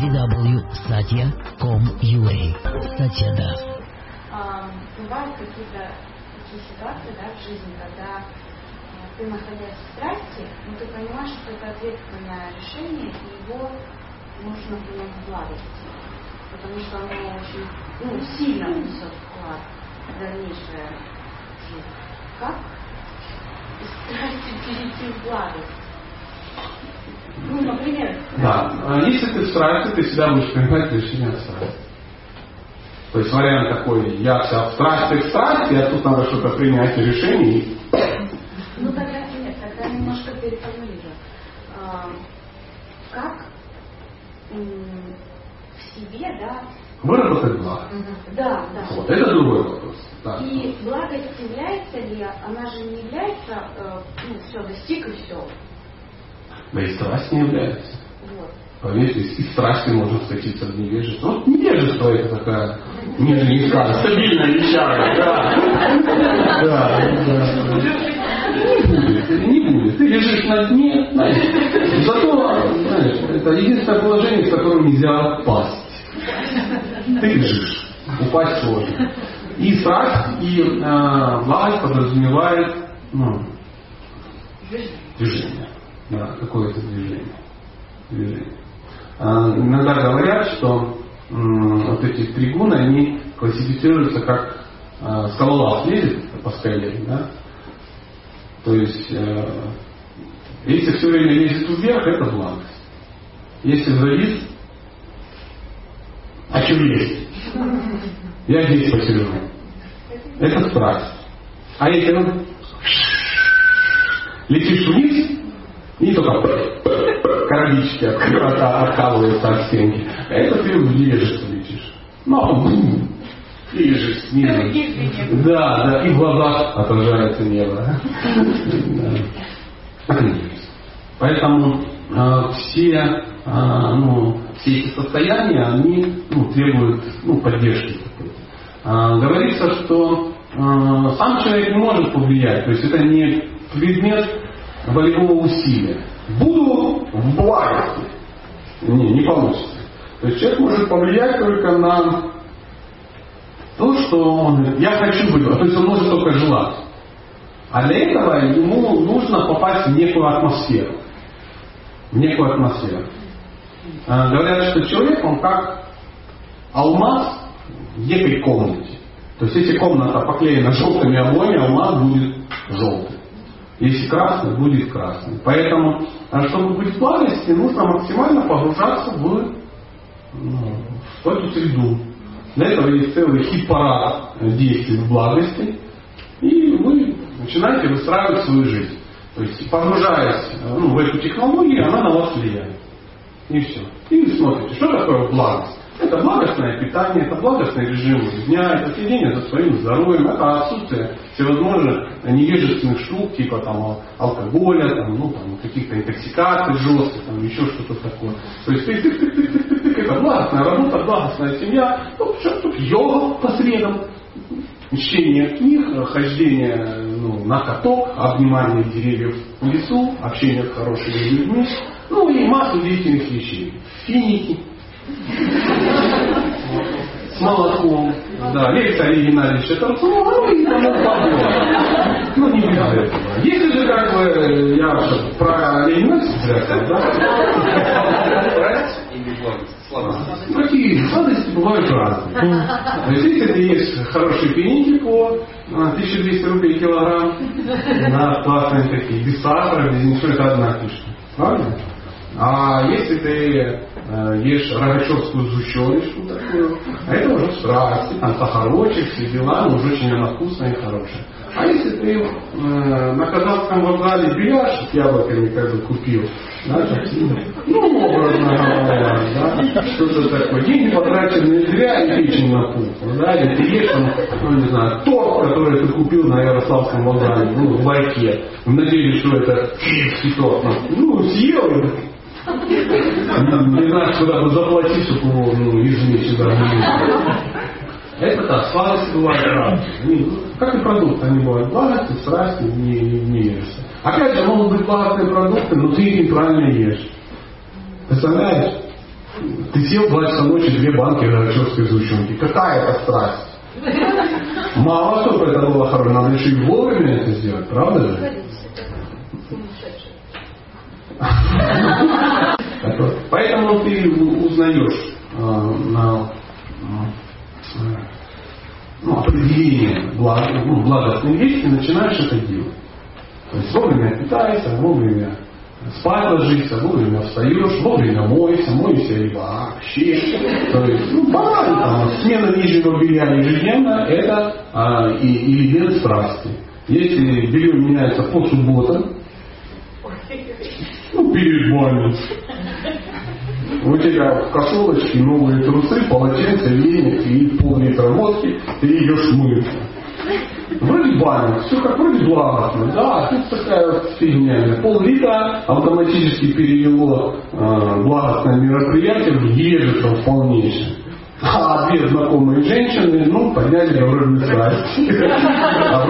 www.satya.com.ua Satya Das. Бывают какие-то такие ситуации да, в жизни, когда а, ты, находясь в страсти, но ты понимаешь, что это ответственное решение, и его нужно принять в благости. Потому что оно очень ну, сильно несет вклад в дальнейшее жизнь. Как из страсти перейти в благость? Ну, например. Да. А если ты в страсти, ты всегда будешь принимать решение от страсти. То есть вариант такой, я вся в страсти, в страсти, а тут надо что-то принять решение. Ну тогда нет, тогда немножко переформулирую. А, как в себе, да, Выработать благо. Да, да. Вот, это другой вопрос. Да. И благость является ли, она же не является, э, ну, все, достиг и все. И страсть не является. Поверьте, из страсти можно скатиться в невежество. Вот невежество это такая нижняя стабильная вещара. Да. Да, да. Не будет, не будет. Ты лежишь на дне, знаешь. Зато, знаешь, это единственное положение, в котором нельзя пасть. Ты лежишь. Упасть сложно. И страсть, и э, власть подразумевает ну, движение. Да, какое-то движение. движение. А, иногда говорят, что м, вот эти три гуна, они классифицируются как э, скалолаз лезет по скале, да? То есть, э, если все время лезет вверх, это благость. Если завис, а что лезть? Я здесь посижу. Это страсть. А если ну, летишь вниз, и только коробички откалываются от стенки. Это ты невежество летишь. Ну, а лежишь снизу. Да, да, и в глазах отражается небо. Поэтому э, все, э, ну, все эти состояния, они ну, требуют ну, поддержки Э, говорится, что э, сам человек не может повлиять, то есть это не предмет волевого усилия. Буду в благости. Не, не получится. То есть человек может повлиять только на то, что он я хочу быть, то есть он может только желать. А для этого ему нужно попасть в некую атмосферу. В некую атмосферу. А, говорят, что человек, он как алмаз в некой комнате. То есть если комната поклеена желтыми обоями, алмаз будет желтый. Если красный, будет красный. Поэтому, а чтобы быть в благости, нужно максимально погружаться в, ну, в эту среду. Для этого есть целый хит-парад действий в благости. И вы начинаете выстраивать свою жизнь. То есть, погружаясь ну, в эту технологию, она на вас влияет. И все. И смотрите, что такое благость. Это благостное питание, это благостный режим дня, это следение за своим здоровьем, это отсутствие всевозможных невежественных штук, типа там алкоголя, там, ну, там, каких-то интоксикаций жестких, там, еще что-то такое. То есть ты, ты, ты, ты, ты, ты, это благостная работа, благостная семья, ну, что тут йога по средам, чтение книг, хождение ну, на каток, обнимание деревьев в лесу, общение с хорошими людьми, ну и массу деятельных вещей. Финики, с молоком, да, Олега Геннадьевича Тарцова, ну и тому подобное. Ну, не без этого. Если же, как бы, я про Олега Геннадьевича да? Какие сладости бывают разные. То есть, если ты ешь хорошие пеники по 1200 рублей килограмм, на классные такие, без сахара, без ничего, это одна фишка. Правильно? А если ты э, ешь рогачевскую сгущеночку такую, а это уже страсти, там сахарочек, все дела, уже очень она вкусная и хорошая. А если ты э, на казахском вокзале бельяш с яблоками как бы купил, да, ну, образно говоря, да, что-то такое, деньги потрачены зря и печень напухла, да, или ты ешь там, ну, не знаю, торт, который ты купил на Ярославском вокзале, ну, в лайке, в надежде, что это киевский торт, ну, съел, не знаю, куда бы заплатить, чтобы ну, сюда Это так, сладости бывают разные. Ну, как и продукты, они бывают благости, страсти, не, не, не ешься. Опять же, могут быть благостные продукты, но ты их неправильно ешь. Представляешь? Ты съел 2 часа ночи две банки горячевской сгущенки. Какая это страсть? Мало чтобы это было хорошо, надо еще и вовремя это сделать, правда же? Ты узнаешь э, на э, ну, определение благ, ну, благостной вещи начинаешь это делать. То есть вовремя питайся, вовремя спать ложишься, вовремя встаешь, вовремя моешься, моешься и вообще. То есть, ну, банально, там, смена нижнего белья ежедневно, это а, и, и элемент страсти. Если белье меняется по субботам, ну, перед баней, у тебя в косолочке новые трусы, полотенце, веник и пол-литра водки, ты идешь мыться. Вроде баня, все как вроде благостно, да, тут такая вот фигня. Пол-литра автоматически перевело э, благостное мероприятие в ежицу полнейшее. А две знакомые женщины, ну, подняли вроде страсть. А